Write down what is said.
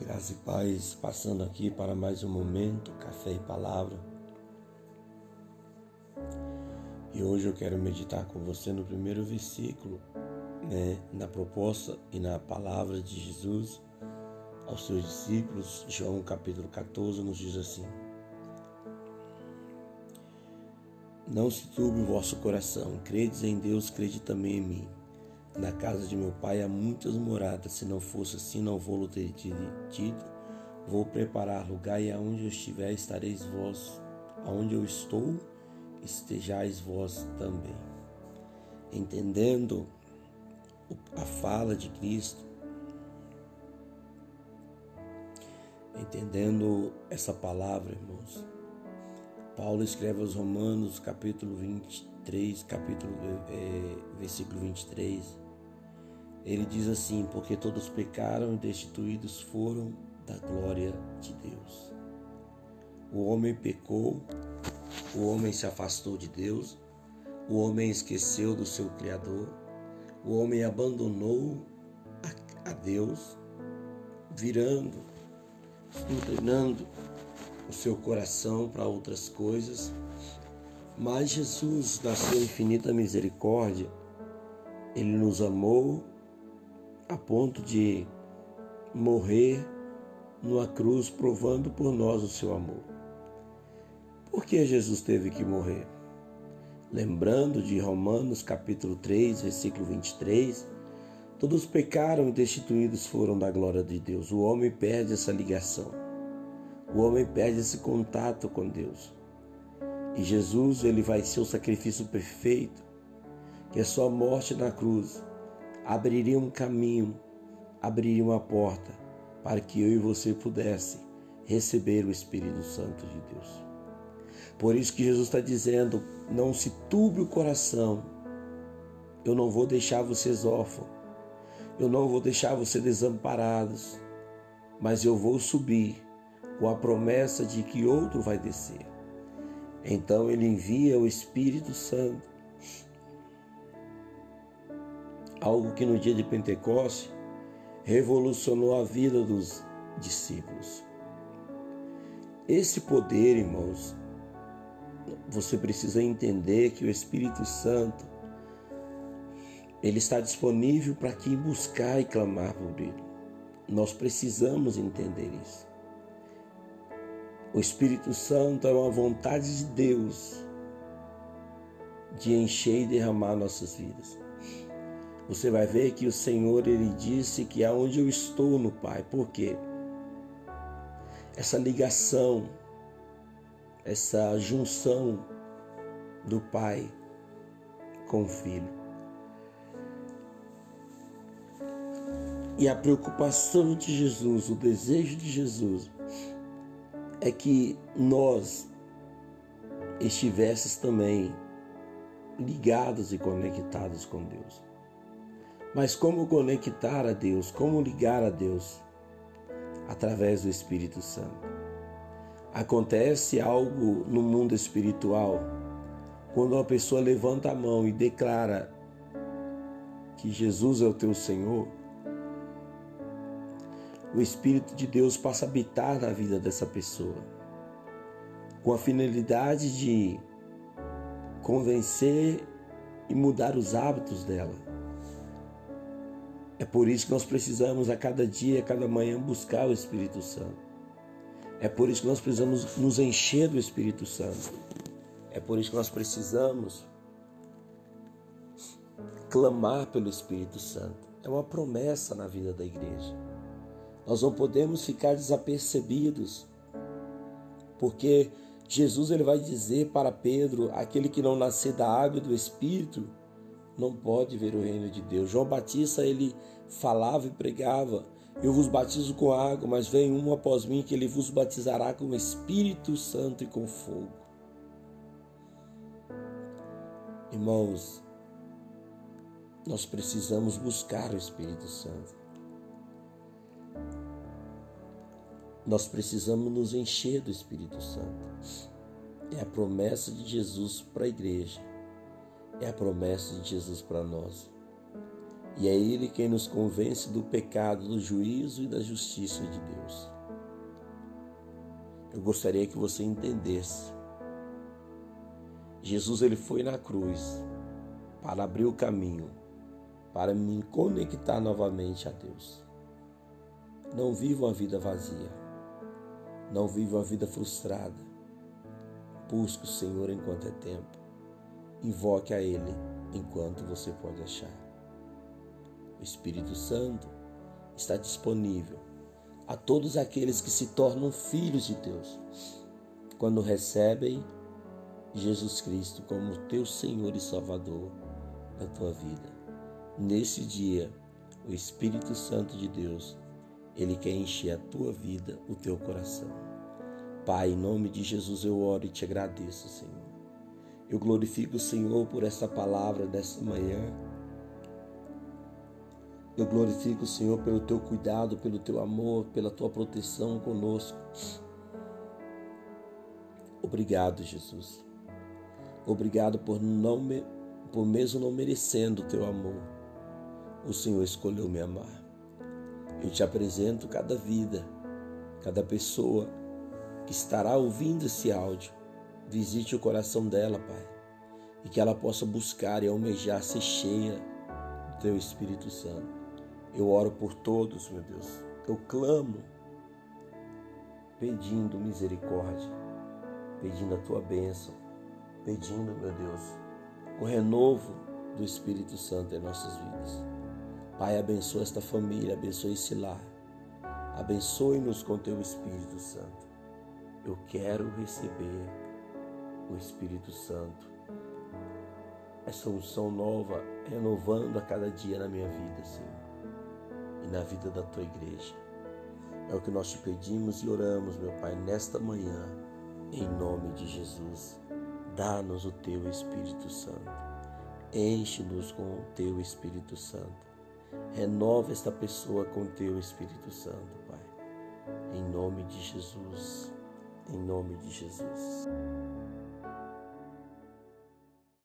Graça e paz, passando aqui para mais um momento, café e palavra. E hoje eu quero meditar com você no primeiro versículo, né, na proposta e na palavra de Jesus aos seus discípulos. João capítulo 14 nos diz assim: Não se turbe o vosso coração, credes em Deus, crede também em mim. Na casa de meu pai há muitas moradas, se não fosse assim, não vou ter dito. Vou preparar lugar e aonde eu estiver estareis vós, aonde eu estou, estejais vós também. Entendendo a fala de Cristo, entendendo essa palavra, irmãos. Paulo escreve aos Romanos, capítulo 23, capítulo, é, versículo 23 ele diz assim: Porque todos pecaram e destituídos foram da glória de Deus. O homem pecou, o homem se afastou de Deus, o homem esqueceu do seu Criador, o homem abandonou a, Deus, virando, inclinando o seu coração para outras coisas. Mas Jesus, na sua infinita misericórdia, ele nos amou a ponto de morrer numa cruz provando por nós o seu amor. Por que Jesus teve que morrer? Lembrando de Romanos capítulo 3, versículo 23, todos pecaram e destituídos foram da glória de Deus. O homem perde essa ligação. O homem perde esse contato com Deus. E Jesus, ele vai ser o sacrifício perfeito, que é sua morte na cruz abriria um caminho, abriria uma porta para que eu e você pudesse receber o Espírito Santo de Deus. Por isso que Jesus está dizendo: não se turbe o coração, eu não vou deixar vocês órfãos, eu não vou deixar vocês desamparados, mas eu vou subir com a promessa de que outro vai descer. Então ele envia o Espírito Santo algo que no dia de Pentecoste revolucionou a vida dos discípulos. Esse poder, irmãos, você precisa entender que o Espírito Santo ele está disponível para quem buscar e clamar por ele. Nós precisamos entender isso. O Espírito Santo é uma vontade de Deus de encher e derramar nossas vidas você vai ver que o Senhor ele disse que aonde eu estou no Pai. Por quê? Essa ligação, essa junção do Pai com o Filho. E a preocupação de Jesus, o desejo de Jesus, é que nós estivéssemos também ligados e conectados com Deus. Mas como conectar a Deus? Como ligar a Deus? Através do Espírito Santo. Acontece algo no mundo espiritual quando uma pessoa levanta a mão e declara que Jesus é o teu Senhor. O Espírito de Deus passa a habitar na vida dessa pessoa, com a finalidade de convencer e mudar os hábitos dela é por isso que nós precisamos a cada dia, a cada manhã buscar o Espírito Santo. É por isso que nós precisamos nos encher do Espírito Santo. É por isso que nós precisamos clamar pelo Espírito Santo. É uma promessa na vida da igreja. Nós não podemos ficar desapercebidos, porque Jesus ele vai dizer para Pedro: aquele que não nascer da água e do Espírito não pode ver o reino de Deus. João Batista ele falava e pregava: Eu vos batizo com água, mas vem um após mim que ele vos batizará com o Espírito Santo e com fogo. Irmãos, nós precisamos buscar o Espírito Santo. Nós precisamos nos encher do Espírito Santo. É a promessa de Jesus para a igreja é a promessa de Jesus para nós. E é Ele quem nos convence do pecado, do juízo e da justiça de Deus. Eu gostaria que você entendesse. Jesus ele foi na cruz para abrir o caminho, para me conectar novamente a Deus. Não viva uma vida vazia. Não viva uma vida frustrada. Busque o Senhor enquanto é tempo. Invoque a Ele enquanto você pode achar. O Espírito Santo está disponível a todos aqueles que se tornam filhos de Deus quando recebem Jesus Cristo como teu Senhor e Salvador na tua vida. Nesse dia, o Espírito Santo de Deus, ele quer encher a tua vida, o teu coração. Pai, em nome de Jesus eu oro e te agradeço, Senhor. Eu glorifico o Senhor por essa palavra dessa manhã. Eu glorifico o Senhor pelo teu cuidado, pelo teu amor, pela tua proteção conosco. Obrigado, Jesus. Obrigado por não me, por mesmo não merecendo o teu amor. O Senhor escolheu me amar. Eu te apresento cada vida, cada pessoa que estará ouvindo esse áudio. Visite o coração dela, Pai, e que ela possa buscar e almejar ser cheia do Teu Espírito Santo. Eu oro por todos, meu Deus. Eu clamo, pedindo misericórdia, pedindo a Tua bênção, pedindo, meu Deus, o renovo do Espírito Santo em nossas vidas. Pai, abençoa esta família, abençoe esse lar. Abençoe-nos com Teu Espírito Santo. Eu quero receber o Espírito Santo. Essa unção nova, renovando a cada dia na minha vida, Senhor, e na vida da tua igreja. É o que nós te pedimos e oramos, meu Pai, nesta manhã, em nome de Jesus. Dá-nos o teu Espírito Santo. Enche-nos com o teu Espírito Santo. Renova esta pessoa com o teu Espírito Santo, Pai. Em nome de Jesus. Em nome de Jesus.